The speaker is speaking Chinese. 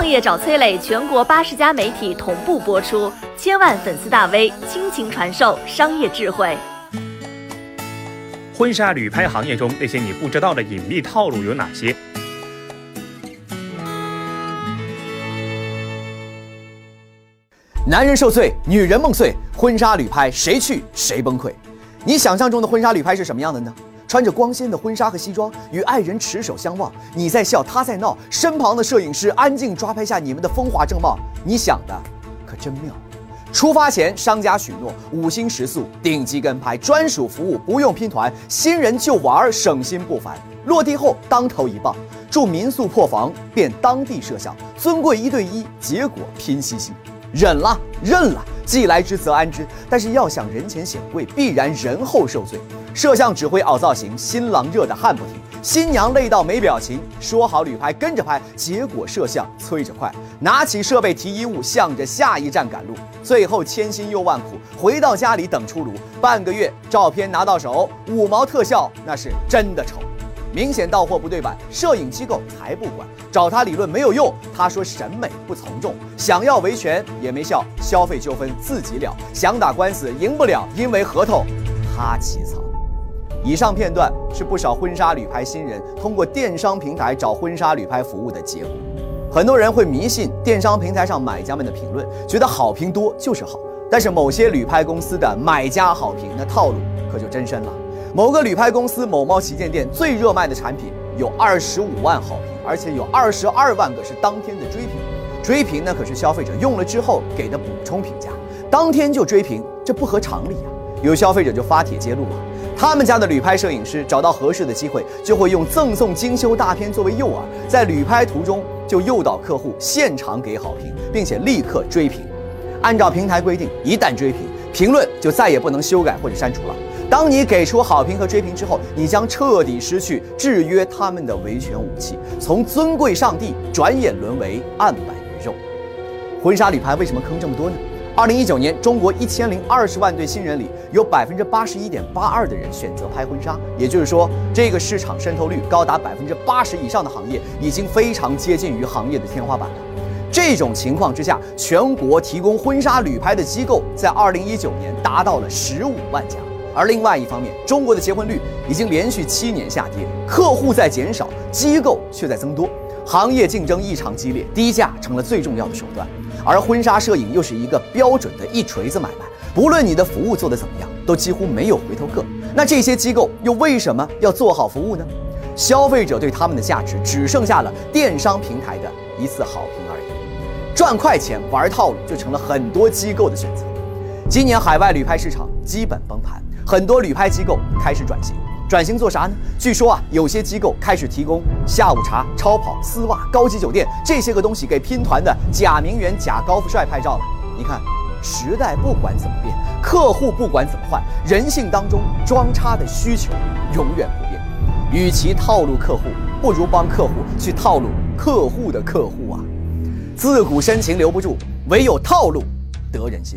创业找崔磊，全国八十家媒体同步播出，千万粉丝大 V 倾情传授商业智慧。婚纱旅拍行业中那些你不知道的隐秘套路有哪些？男人受罪，女人梦碎，婚纱旅拍谁去谁崩溃？你想象中的婚纱旅拍是什么样的呢？穿着光鲜的婚纱和西装，与爱人持手相望，你在笑，他在闹，身旁的摄影师安静抓拍下你们的风华正茂。你想的可真妙。出发前，商家许诺五星食宿、顶级跟拍、专属服务，不用拼团，新人就玩，省心不烦。落地后，当头一棒，住民宿破房变当地摄像，尊贵一对一，结果拼夕夕。忍了，认了，既来之则安之。但是要想人前显贵，必然人后受罪。摄像指挥凹造型，新郎热得汗不停，新娘累到没表情。说好旅拍跟着拍，结果摄像催着快，拿起设备提衣物，向着下一站赶路。最后千辛又万苦，回到家里等出炉。半个月，照片拿到手，五毛特效那是真的丑。明显到货不对版，摄影机构才不管，找他理论没有用。他说审美不从众，想要维权也没效，消费纠纷自己了，想打官司赢不了，因为合同他起草。以上片段是不少婚纱旅拍新人通过电商平台找婚纱旅拍服务的结果。很多人会迷信电商平台上买家们的评论，觉得好评多就是好。但是某些旅拍公司的买家好评，那套路可就真深了。某个旅拍公司某猫旗舰店最热卖的产品有二十五万好评，而且有二十二万个是当天的追评。追评呢可是消费者用了之后给的补充评价，当天就追评，这不合常理啊！有消费者就发帖揭露了。他们家的旅拍摄影师找到合适的机会，就会用赠送精修大片作为诱饵，在旅拍途中就诱导客户现场给好评，并且立刻追评。按照平台规定，一旦追评，评论就再也不能修改或者删除了。当你给出好评和追评之后，你将彻底失去制约他们的维权武器，从尊贵上帝转眼沦为案板鱼肉。婚纱旅拍为什么坑这么多呢？二零一九年，中国一千零二十万对新人里，有百分之八十一点八二的人选择拍婚纱，也就是说，这个市场渗透率高达百分之八十以上的行业，已经非常接近于行业的天花板了。这种情况之下，全国提供婚纱旅拍的机构在二零一九年达到了十五万家。而另外一方面，中国的结婚率已经连续七年下跌，客户在减少，机构却在增多，行业竞争异常激烈，低价成了最重要的手段。而婚纱摄影又是一个标准的一锤子买卖，不论你的服务做得怎么样，都几乎没有回头客。那这些机构又为什么要做好服务呢？消费者对他们的价值只剩下了电商平台的一次好评而已。赚快钱玩套路就成了很多机构的选择。今年海外旅拍市场基本崩盘，很多旅拍机构开始转型。转型做啥呢？据说啊，有些机构开始提供下午茶、超跑、丝袜、高级酒店这些个东西给拼团的假名媛、假高富帅拍照了。你看，时代不管怎么变，客户不管怎么换，人性当中装叉的需求永远不变。与其套路客户，不如帮客户去套路客户的客户啊！自古深情留不住，唯有套路得人心。